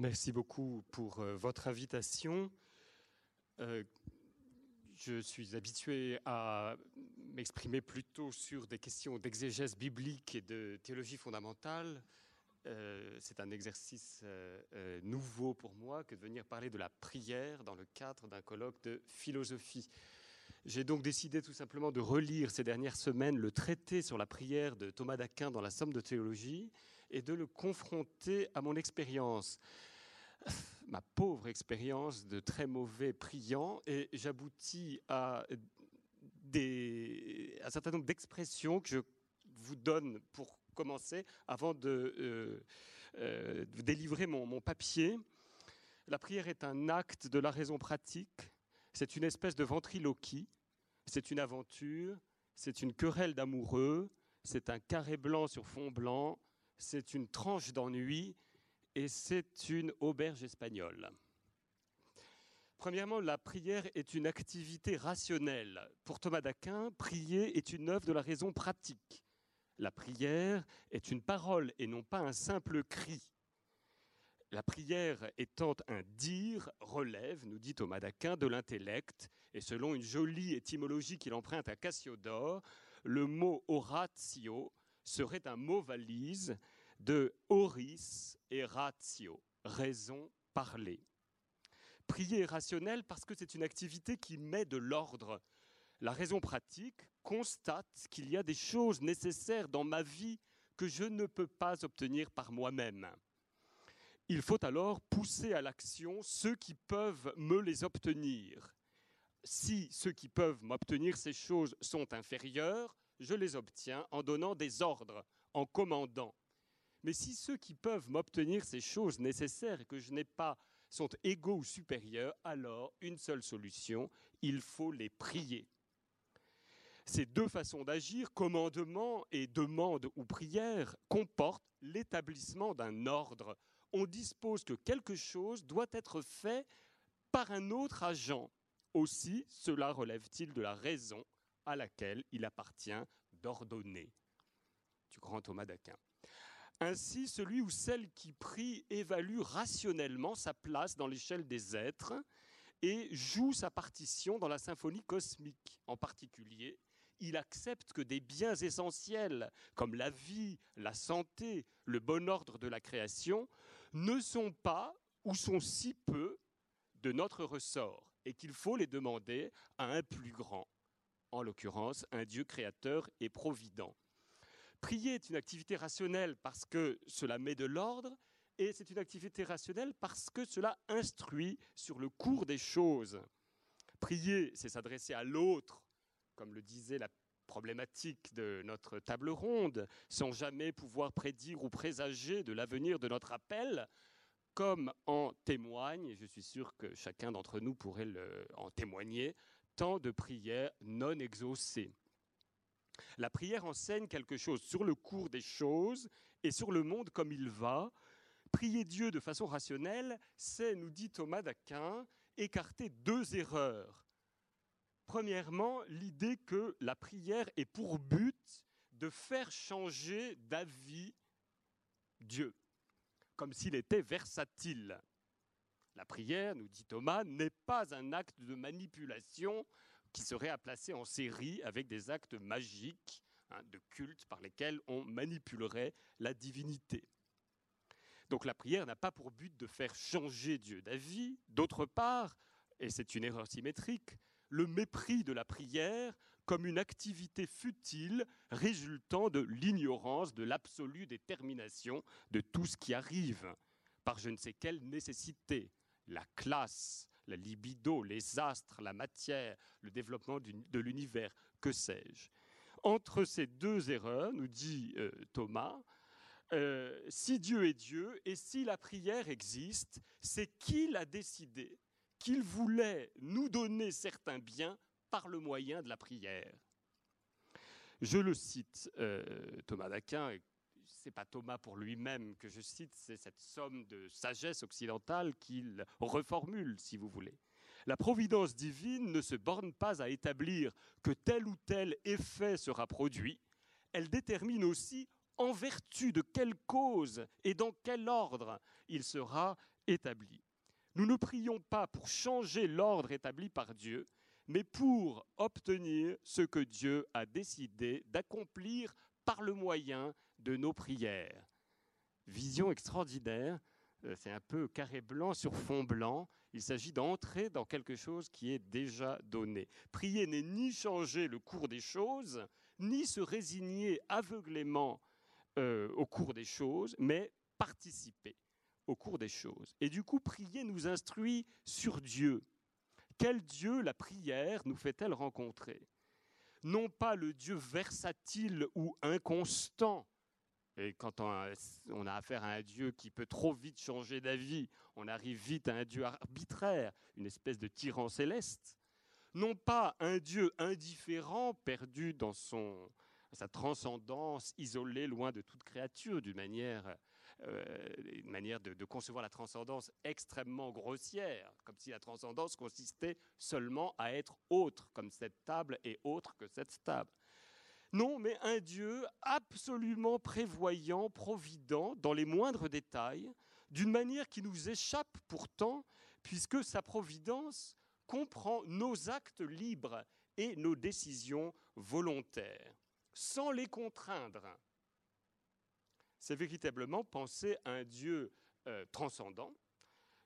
Merci beaucoup pour euh, votre invitation. Euh, je suis habitué à m'exprimer plutôt sur des questions d'exégèse biblique et de théologie fondamentale. Euh, c'est un exercice nouveau pour moi que de venir parler de la prière dans le cadre d'un colloque de philosophie. J'ai donc décidé tout simplement de relire ces dernières semaines le traité sur la prière de Thomas d'Aquin dans la Somme de théologie et de le confronter à mon expérience. Ma pauvre expérience de très mauvais priant, et j'aboutis à un certain nombre d'expressions que je vous donne pour commencer avant de, euh, euh, délivrer mon papier. La prière est un acte de la raison pratique, c'est une espèce de ventriloquie, c'est une aventure, c'est une querelle d'amoureux, c'est un carré blanc sur fond blanc, c'est une tranche d'ennui et c'est une auberge espagnole. Premièrement, la prière est une activité rationnelle. Pour Thomas d'Aquin, prier est une œuvre de la raison pratique. La prière est une parole et non pas un simple cri. La prière étant un dire relève, nous dit Thomas d'Aquin, de l'intellect, et selon une jolie étymologie qu'il emprunte à Cassiodore, le mot oratio serait un mot valise de oris et ratio, raison, parler. Prier est rationnel parce que c'est une activité qui met de l'ordre. La raison pratique constate qu'il y a des choses nécessaires dans ma vie que je ne peux pas obtenir par moi-même. Il faut alors pousser à l'action ceux qui peuvent me les obtenir. Si ceux qui peuvent m'obtenir ces choses sont inférieurs, je les obtiens en donnant des ordres, en commandant. Mais si ceux qui peuvent m'obtenir ces choses nécessaires que je n'ai pas sont égaux ou supérieurs, alors une seule solution, il faut les prier. Ces deux façons d'agir, commandement et demande ou prière, comportent l'établissement d'un ordre. On dispose que quelque chose doit être fait par un autre agent. Aussi, cela relève-t-il de la raison à laquelle il appartient d'ordonner. Du grand Thomas d'Aquin. Ainsi, celui ou celle qui prie évalue rationnellement sa place dans l'échelle des êtres et joue sa partition dans la symphonie cosmique. En particulier, il accepte que des biens essentiels comme la vie, la santé, le bon ordre de la création ne sont pas ou sont si peu de notre ressort et qu'il faut les demander à un plus grand, en l'occurrence un Dieu créateur et provident. Prier est une activité rationnelle parce que cela met de l'ordre et c'est une activité rationnelle parce que cela instruit sur le cours des choses. Prier, c'est s'adresser à l'autre, comme le disait la problématique de notre table ronde, sans jamais pouvoir prédire ou présager de l'avenir de notre appel, comme en témoigne, et je suis sûr que chacun d'entre nous pourrait le, en témoigner, tant de prières non exaucées. La prière enseigne quelque chose sur le cours des choses et sur le monde comme il va. Prier Dieu de façon rationnelle, c'est, nous dit Thomas d'Aquin, écarter deux erreurs. Premièrement, l'idée que la prière est pour but de faire changer d'avis Dieu, comme s'il était versatile. La prière, nous dit Thomas, n'est pas un acte de manipulation qui serait à placer en série avec des actes magiques hein, de culte par lesquels on manipulerait la divinité. Donc la prière n'a pas pour but de faire changer Dieu d'avis. D'autre part, et c'est une erreur symétrique, le mépris de la prière comme une activité futile résultant de l'ignorance de l'absolue détermination de tout ce qui arrive par je ne sais quelle nécessité, la classe, la libido, les astres, la matière, le développement de l'univers, que sais-je. Entre ces deux erreurs, nous dit euh, Thomas, euh, si Dieu est Dieu et si la prière existe, c'est qu'il a décidé qu'il voulait nous donner certains biens par le moyen de la prière. Je le cite, euh, Thomas d'Aquin, c'est pas Thomas pour lui-même que je cite, c'est cette somme de sagesse occidentale qu'il reformule, si vous voulez. La providence divine ne se borne pas à établir que tel ou tel effet sera produit, elle détermine aussi en vertu de quelle cause et dans quel ordre il sera établi. Nous ne prions pas pour changer l'ordre établi par Dieu, mais pour obtenir ce que Dieu a décidé d'accomplir par le moyen de nos prières. Vision extraordinaire, euh, c'est un peu carré blanc sur fond blanc. Il s'agit d'entrer dans quelque chose qui est déjà donné. Prier n'est ni changer le cours des choses, ni se résigner aveuglément euh, au cours des choses, mais participer au cours des choses. Et du coup, prier nous instruit sur Dieu. Quel Dieu la prière nous fait-elle rencontrer? Non pas le Dieu versatile ou inconstant, et quand on a, affaire à un Dieu qui peut trop vite changer d'avis, on arrive vite à un Dieu arbitraire, une espèce de tyran céleste. Non pas un Dieu indifférent, perdu dans son, sa transcendance, isolé, loin de toute créature, d'une manière euh, une manière de, concevoir la transcendance extrêmement grossière, comme si la transcendance consistait seulement à être autre, comme cette table est autre que cette table. Non, mais un Dieu absolument prévoyant, provident dans les moindres détails, d'une manière qui nous échappe pourtant, puisque sa providence comprend nos actes libres et nos décisions volontaires, sans les contraindre c'est véritablement penser à un Dieu euh, transcendant,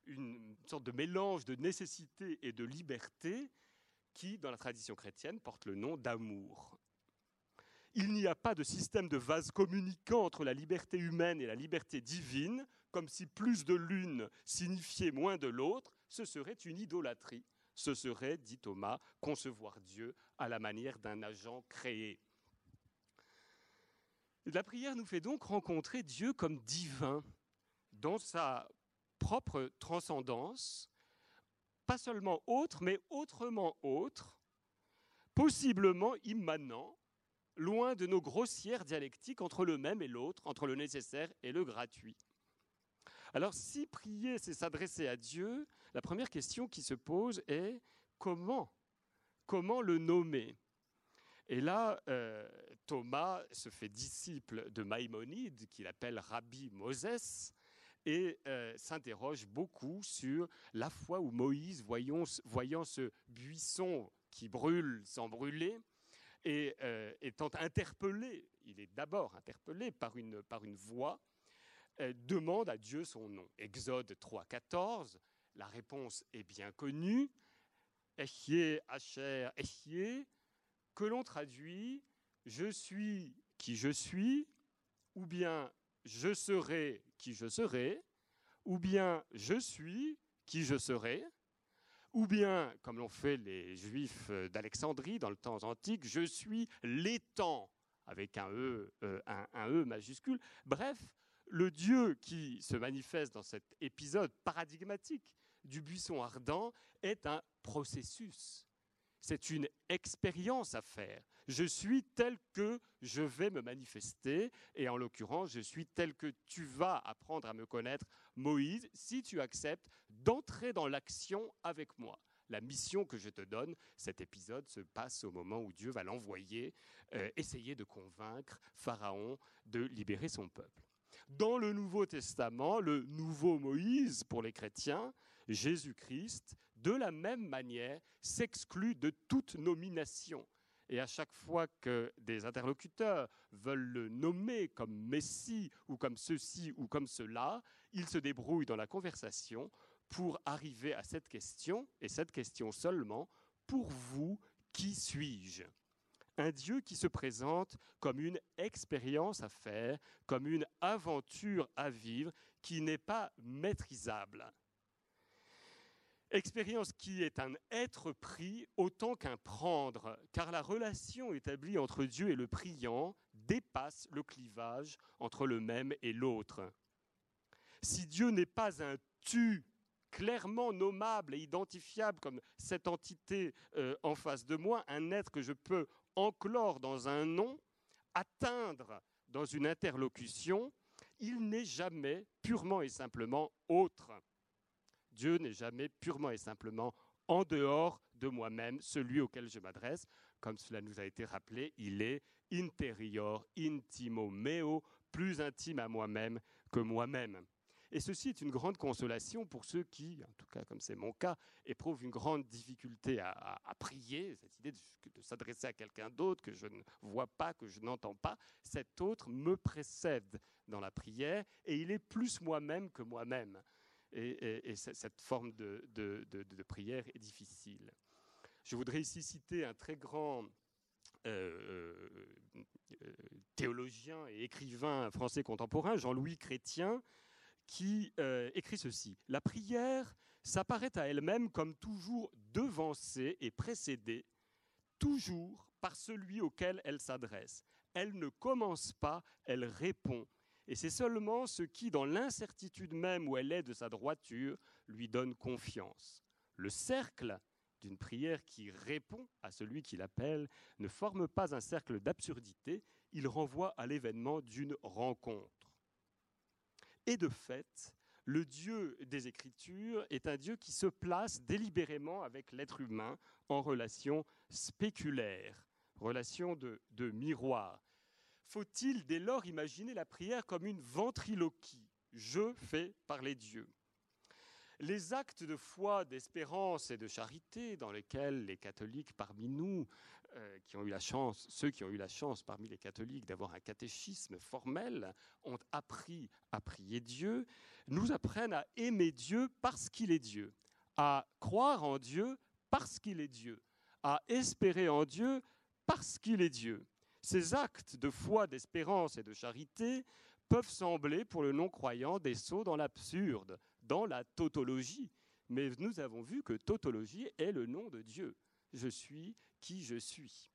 une sorte de mélange de nécessité et de liberté qui, dans la tradition chrétienne, porte le nom d'amour. Il n'y a pas de système de vase communicant entre la liberté humaine et la liberté divine, comme si plus de l'une signifiait moins de l'autre, ce serait une idolâtrie. Ce serait, dit Thomas, concevoir Dieu à la manière d'un agent créé. La prière nous fait donc rencontrer Dieu comme divin dans sa propre transcendance, pas seulement autre, mais autrement autre, possiblement immanent, loin de nos grossières dialectiques entre le même et l'autre, entre le nécessaire et le gratuit. Alors si prier, c'est s'adresser à Dieu, la première question qui se pose est comment? Comment le nommer? Et là, euh, Thomas se fait disciple de Maïmonide, qu'il appelle Rabbi Moses, et euh, s'interroge beaucoup sur la fois où Moïse, voyant, ce buisson qui brûle sans brûler, et euh, étant interpellé, il est d'abord interpellé par une, par une voix, euh, demande à Dieu son nom. Exode 3, 14, la réponse est bien connue, Echie, Asher, Echie, que l'on traduit je suis qui je suis, ou bien je serai qui je serai, ou bien je suis qui je serai, ou bien, comme l'ont fait les Juifs d'Alexandrie dans le temps antique, je suis l'étang, avec un e, euh, un e majuscule. Bref, le Dieu qui se manifeste dans cet épisode paradigmatique du buisson ardent est un processus. C'est une expérience à faire je suis tel que je vais me manifester, et en l'occurrence, je suis tel que tu vas apprendre à me connaître, Moïse, si tu acceptes d'entrer dans l'action avec moi. La mission que je te donne, cet épisode se passe au moment où Dieu va l'envoyer, euh, essayer de convaincre Pharaon de libérer son peuple. Dans le Nouveau Testament, le nouveau Moïse pour les chrétiens, Jésus-Christ, de la même manière, s'exclut de toute nomination. Et à chaque fois que des interlocuteurs veulent le nommer comme Messie ou comme ceci ou comme cela, il se débrouille dans la conversation pour arriver à cette question, et cette question seulement, pour vous, qui suis-je? Un Dieu qui se présente comme une expérience à faire, comme une aventure à vivre qui n'est pas maîtrisable. Expérience qui est un être pris autant qu'un prendre, car la relation établie entre Dieu et le priant dépasse le clivage entre le même et l'autre. Si Dieu n'est pas un tu clairement nommable et identifiable comme cette entité euh, en face de moi, un être que je peux enclore dans un nom, atteindre dans une interlocution, il n'est jamais purement et simplement autre. Dieu n'est jamais purement et simplement en dehors de moi-même, celui auquel je m'adresse. Comme cela nous a été rappelé, il est intérieur, intimo meo, plus intime à moi-même que moi-même. Et ceci est une grande consolation pour ceux qui, en tout cas comme c'est mon cas, éprouvent une grande difficulté à, prier, cette idée de, s'adresser à quelqu'un d'autre que je ne vois pas, que je n'entends pas. Cet autre me précède dans la prière et il est plus moi-même que moi-même. Et, cette forme de, prière est difficile. Je voudrais ici citer un très grand euh, euh, théologien et écrivain français contemporain, Jean-Louis Chrétien, qui euh, écrit ceci. La prière s'apparaît à elle-même comme toujours devancée et précédée, toujours par celui auquel elle s'adresse. Elle ne commence pas, elle répond. Et c'est seulement ce qui, dans l'incertitude même où elle est de sa droiture, lui donne confiance. Le cercle d'une prière qui répond à celui qui l'appelle ne forme pas un cercle d'absurdité, il renvoie à l'événement d'une rencontre. Et de fait, le Dieu des Écritures est un Dieu qui se place délibérément avec l'être humain en relation spéculaire, relation de, de miroir. Faut-il dès lors imaginer la prière comme une ventriloquie? Je fais parler Dieu les actes de foi, d'espérance et de charité dans lesquels les catholiques parmi nous, euh, ceux qui ont eu la chance parmi les catholiques d'avoir un catéchisme formel, ont appris à prier Dieu, nous apprennent à aimer Dieu parce qu'il est Dieu, à croire en Dieu parce qu'il est Dieu, à espérer en Dieu parce qu'il est Dieu. Ces actes de foi, d'espérance et de charité peuvent sembler pour le non-croyant des sauts dans l'absurde, dans la tautologie. Mais nous avons vu que tautologie est le nom de Dieu. Je suis qui je suis.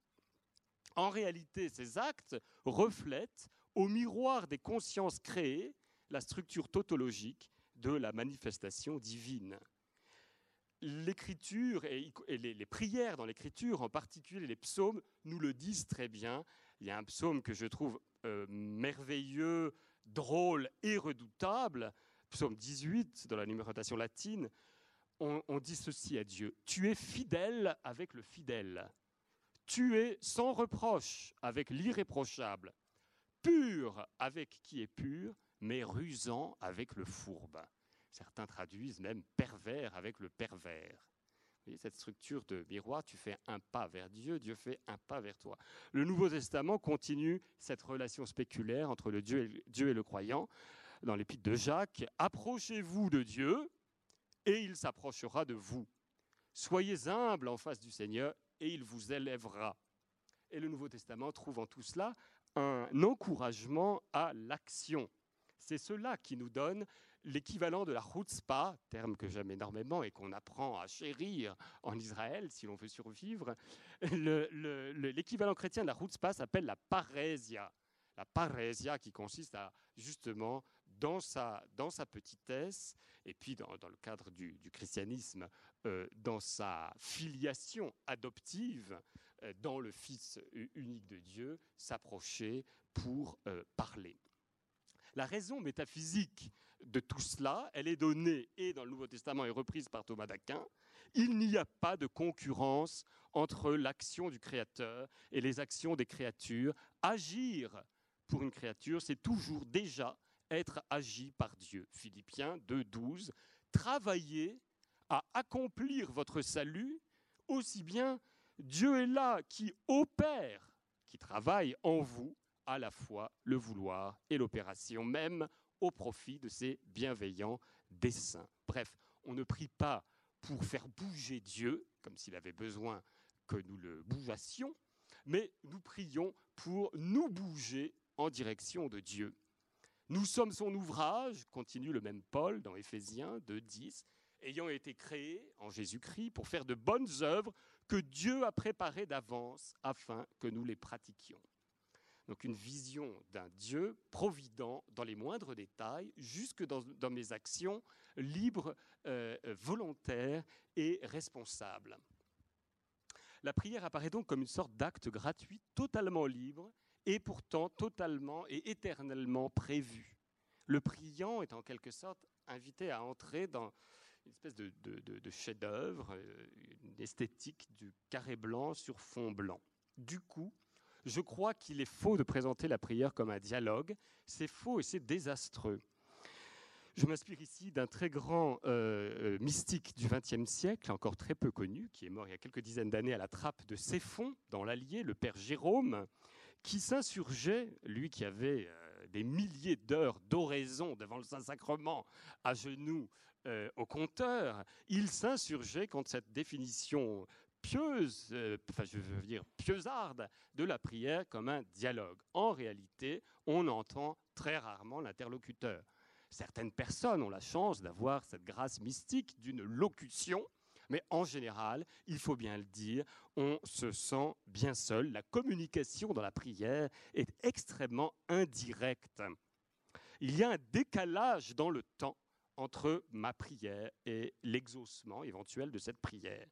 En réalité, ces actes reflètent, au miroir des consciences créées, la structure tautologique de la manifestation divine. L'écriture et les prières dans l'écriture, en particulier les psaumes, nous le disent très bien. Il y a un psaume que je trouve euh, merveilleux, drôle et redoutable, psaume 18 dans la numérotation latine, on, dit ceci à Dieu, tu es fidèle avec le fidèle, tu es sans reproche avec l'irréprochable, pur avec qui est pur, mais rusant avec le fourbe. Certains traduisent même pervers avec le pervers. Vous voyez, cette structure de miroir, tu fais un pas vers Dieu, Dieu fait un pas vers toi. Le Nouveau Testament continue cette relation spéculaire entre le Dieu et, le croyant dans l'épître de Jacques, Approchez-vous de Dieu et il s'approchera de vous. Soyez humbles en face du Seigneur et il vous élèvera. Et le Nouveau Testament trouve en tout cela un encouragement à l'action. C'est cela qui nous donne l'équivalent de la chutzpah, terme que j'aime énormément et qu'on apprend à chérir en Israël si l'on veut survivre. L'équivalent chrétien de la chutzpah s'appelle la parésia. La parésia qui consiste à justement dans sa, dans sa petitesse, et puis dans, le cadre du, christianisme, euh, dans sa filiation adoptive, euh, dans le Fils unique de Dieu, s'approcher pour euh. La raison métaphysique de tout cela, elle est donnée et dans le Nouveau Testament et reprise par Thomas d'Aquin. Il n'y a pas de concurrence entre l'action du Créateur et les actions des créatures. Agir pour une créature, c'est toujours déjà être agi par Dieu. Philippiens 2.12. Travaillez à accomplir votre salut, aussi bien Dieu est là qui opère, qui travaille en vous à la fois le vouloir et l'opération même au profit de ses bienveillants desseins. Bref, on ne prie pas pour faire bouger Dieu, comme s'il avait besoin que nous le bougeassions, mais nous prions pour nous bouger en direction de Dieu. Nous sommes son ouvrage, continue le même Paul dans Éphésiens 2.10, ayant été créés en Jésus-Christ pour faire de bonnes œuvres que Dieu a préparées d'avance afin que nous les pratiquions. Donc une vision d'un Dieu provident dans les moindres détails, jusque dans, mes actions libres, euh, volontaires et responsables. La prière apparaît donc comme une sorte d'acte gratuit, totalement libre, et pourtant totalement et éternellement prévu. Le priant est en quelque sorte invité à entrer dans une espèce de, de chef-d'œuvre, euh, une esthétique du carré blanc sur fond blanc. Du coup, je crois qu'il est faux de présenter la prière comme un dialogue. C'est faux et c'est désastreux. Je m'inspire ici d'un très grand euh, mystique du XXe siècle, encore très peu connu, qui est mort il y a quelques dizaines d'années à la trappe de Céphon, dans l'Allier, le père Jérôme, qui s'insurgeait, lui qui avait des milliers d'heures d'oraison devant le Saint-Sacrement, à genoux au compteur, il s'insurgeait contre cette définition pieuse, euh, enfin je veux dire pieusarde, de la prière comme un dialogue. En réalité, on entend très rarement l'interlocuteur. Certaines personnes ont la chance d'avoir cette grâce mystique d'une locution, mais en général, il faut bien le dire, on se sent bien seul. La communication dans la prière est extrêmement indirecte. Il y a un décalage dans le temps entre ma prière et l'exaucement éventuel de cette prière.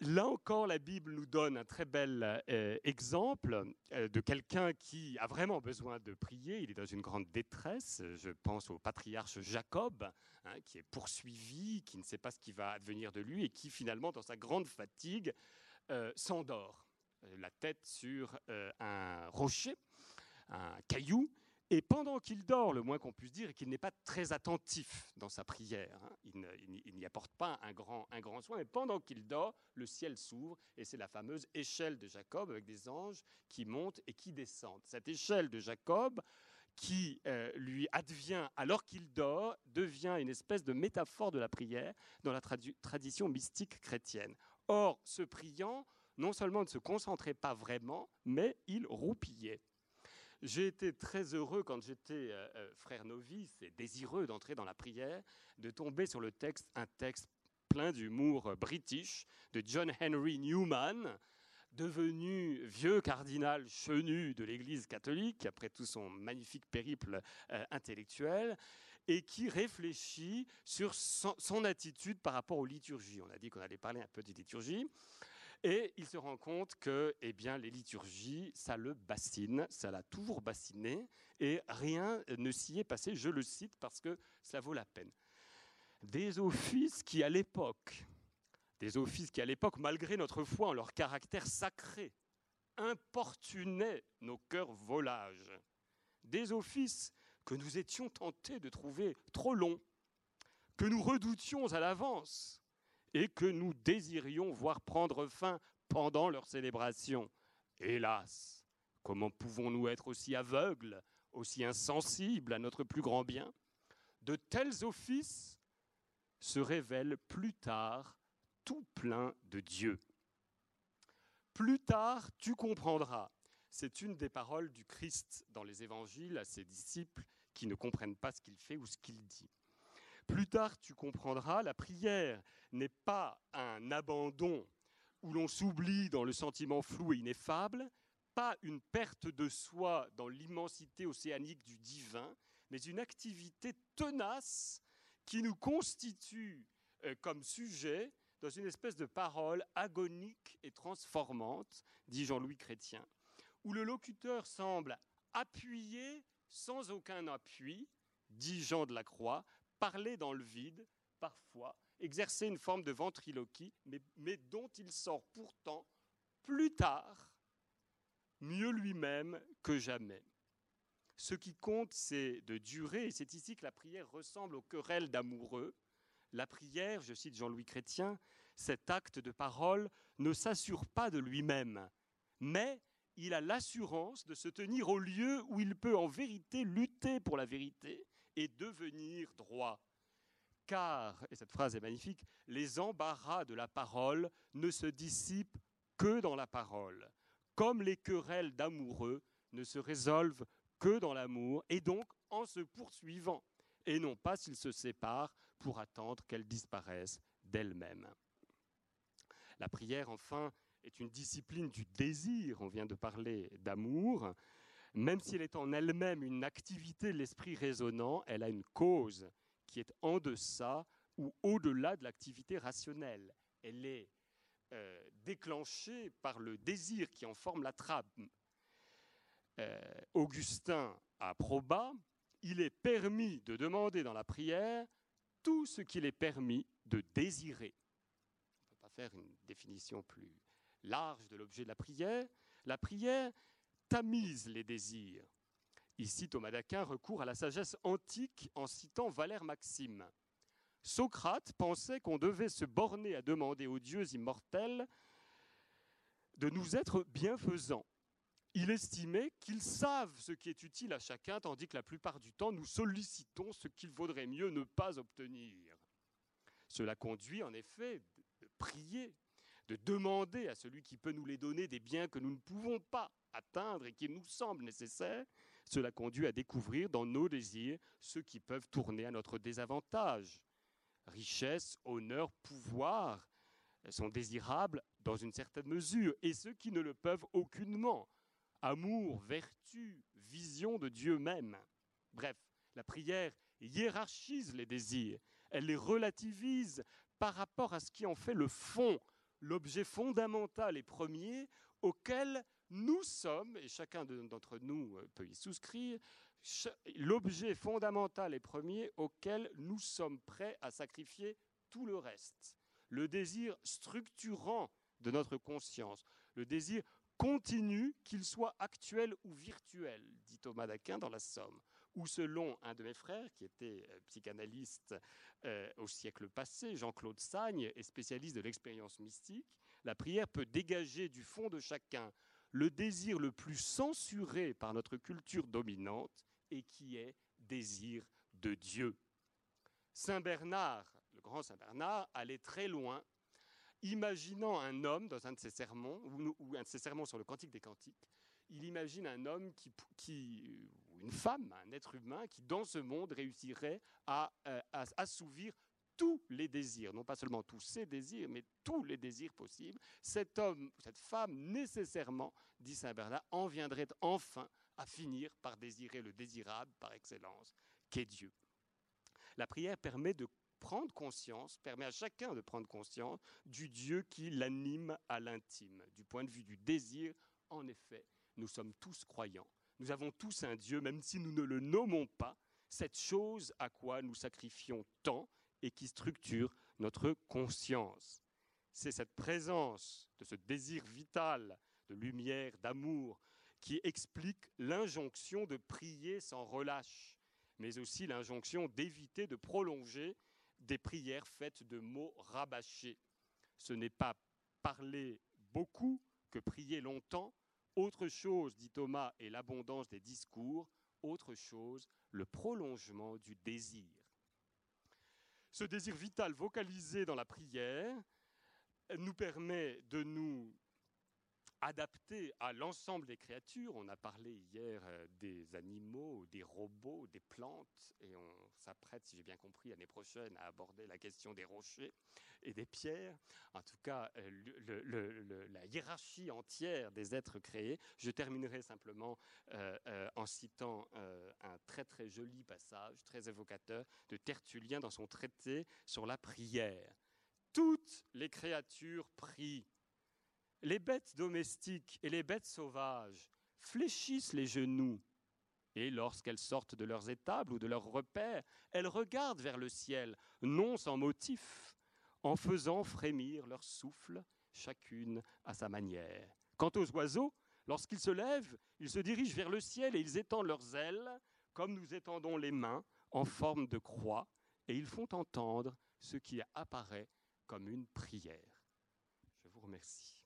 Là encore, la Bible nous donne un très bel euh, exemple euh, de quelqu'un qui a vraiment besoin de prier. Il est dans une grande détresse. Je pense au patriarche Jacob, hein, qui est poursuivi, qui ne sait pas ce qui va advenir de lui et qui finalement, dans sa grande fatigue, euh, s'endort, la tête sur un rocher, un caillou, et pendant qu'il dort, le moins qu'on puisse dire est qu'il n'est pas très attentif dans sa prière. Hein. Il n'y apporte pas un grand, un grand soin, mais pendant qu'il dort, le ciel s'ouvre et c'est la fameuse échelle de Jacob avec des anges qui montent et qui descendent. Cette échelle de Jacob qui euh, lui advient alors qu'il dort devient une espèce de métaphore de la prière dans la tradition mystique chrétienne. Or, ce priant, non seulement ne se concentrait pas vraiment, mais il roupillait. J'ai été très heureux quand j'étais euh, euh, frère novice et désireux d'entrer dans la prière, de tomber sur le texte, un texte plein d'humour euh, british de John Henry Newman, devenu vieux cardinal chenu de l'Église catholique après tout son magnifique périple intellectuel, et qui réfléchit sur son, attitude par rapport aux liturgies. On a dit qu'on allait parler un peu des liturgies. Et il se rend compte que eh les liturgies, ça le bassine, ça l'a toujours bassiné, et rien ne s'y est passé, je le cite parce que ça vaut la peine. Des offices qui, à l'époque, des offices qui, à l'époque, malgré notre foi en leur caractère sacré, importunaient nos cœurs volages. Des offices que nous étions tentés de trouver trop longs, que nous redoutions à l'avance, et que nous désirions voir prendre fin pendant leur célébration. Hélas, comment pouvons-nous être aussi aveugles, aussi insensibles à notre plus grand bien? De tels offices se révèlent plus tard tout plein de Dieu. Plus tard, tu comprendras. C'est une des paroles du Christ dans les évangiles à ses disciples qui ne comprennent pas ce qu'il fait ou ce qu'il dit. Plus tard, tu comprendras, la prière n'est pas un abandon où l'on s'oublie dans le sentiment flou et ineffable, pas une perte de soi dans l'immensité océanique du divin, mais une activité tenace qui nous constitue euh, comme sujet dans une espèce de parole agonique et transformante, dit Jean-Louis Chrétien, où le locuteur semble appuyer sans aucun appui, dit Jean de la Croix, parler dans le vide, parfois, exercer une forme de ventriloquie, mais, dont il sort pourtant plus tard mieux lui-même que jamais. Ce qui compte, c'est de durer, et c'est ici que la prière ressemble aux querelles d'amoureux. La prière, je cite Jean-Louis Chrétien, cet acte de parole ne s'assure pas de lui-même, mais il a l'assurance de se tenir au lieu où il peut en vérité lutter pour la vérité et devenir droit. Car, et cette phrase est magnifique, les embarras de la parole ne se dissipent que dans la parole, comme les querelles d'amoureux ne se résolvent que dans l'amour, et donc en se poursuivant, et non pas s'ils se séparent pour attendre qu'elles disparaissent d'elles-mêmes. La prière, enfin, est une discipline du désir, on vient de parler d'amour, même si elle est en elle-même une activité de l'esprit raisonnant, elle a une cause qui est en deçà ou au-delà de l'activité rationnelle. Elle est euh, déclenchée par le désir qui en forme la trame. Euh, Augustin approba, il est permis de demander dans la prière tout ce qu'il est permis de désirer. On ne peut pas faire une définition plus large de l'objet de la prière. La prière tamise les désirs, Ici, Thomas d'Aquin recourt à la sagesse antique en citant Valère Maxime. Socrate pensait qu'on devait se borner à demander aux dieux immortels de nous être bienfaisants. Il estimait qu'ils savent ce qui est utile à chacun, tandis que la plupart du temps, nous sollicitons ce qu'il vaudrait mieux ne pas obtenir. Cela conduit en effet de prier, de demander à celui qui peut nous les donner des biens que nous ne pouvons pas atteindre et qui nous semblent nécessaires, cela conduit à découvrir dans nos désirs ceux qui peuvent tourner à notre désavantage. Richesse, honneur, pouvoir sont désirables dans une certaine mesure, et ceux qui ne le peuvent aucunement. Amour, vertu, vision de Dieu même. Bref, la prière hiérarchise les désirs, elle les relativise par rapport à ce qui en fait le fond, l'objet fondamental et premier auquel nous sommes, et chacun d'entre nous euh, peut y souscrire, l'objet fondamental et premier auquel nous sommes prêts à sacrifier tout le reste. Le désir structurant de notre conscience, le désir continu, qu'il soit actuel ou virtuel, dit Thomas d'Aquin dans la Somme, ou selon un de mes frères, qui était euh, psychanalyste euh, au siècle passé, Jean-Claude Sagne, et spécialiste de l'expérience mystique, la prière peut dégager du fond de chacun. Le désir le plus censuré par notre culture dominante et qui est désir de Dieu. Saint Bernard, le grand Saint Bernard, allait très loin, imaginant un homme dans un de ses sermons, ou, un de ses sermons sur le Cantique des Cantiques, il imagine un homme qui, ou une femme, un être humain, qui dans ce monde réussirait à euh, assouvir tous les désirs, non pas seulement tous ses désirs, mais tous les désirs possibles, cet homme, cette femme, nécessairement, dit Saint Bernard, en viendrait enfin à finir par désirer le désirable par excellence, qu'est Dieu. La prière permet de prendre conscience, permet à chacun de prendre conscience du Dieu qui l'anime à l'intime. Du point de vue du désir, en effet, nous sommes tous croyants. Nous avons tous un Dieu, même si nous ne le nommons pas, cette chose à quoi nous sacrifions tant et qui structure notre conscience. C'est cette présence de ce désir vital de lumière, d'amour, qui explique l'injonction de prier sans relâche, mais aussi l'injonction d'éviter de prolonger des prières faites de mots rabâchés. Ce n'est pas parler beaucoup que prier longtemps. Autre chose, dit Thomas, est l'abondance des discours. Autre chose, le prolongement du désir. Ce désir vital vocalisé dans la prière nous permet de nous adapter à l'ensemble des créatures. On a parlé hier euh, des animaux, des robots, des plantes, et on s'apprête, si j'ai bien compris, l'année prochaine à aborder la question des rochers et des pierres. En tout cas, euh, la hiérarchie entière des êtres créés. Je terminerai simplement euh, en citant un très très joli passage, très évocateur, de Tertullien dans son traité sur la prière. Toutes les créatures prient les bêtes domestiques et les bêtes sauvages fléchissent les genoux, et lorsqu'elles sortent de leurs étables ou de leurs repères, elles regardent vers le ciel, non sans motif, en faisant frémir leur souffle, chacune à sa manière. Quant aux oiseaux, lorsqu'ils se lèvent, ils se dirigent vers le ciel et ils étendent leurs ailes, comme nous étendons les mains, en forme de croix, et ils font entendre ce qui apparaît comme une prière. Je vous remercie.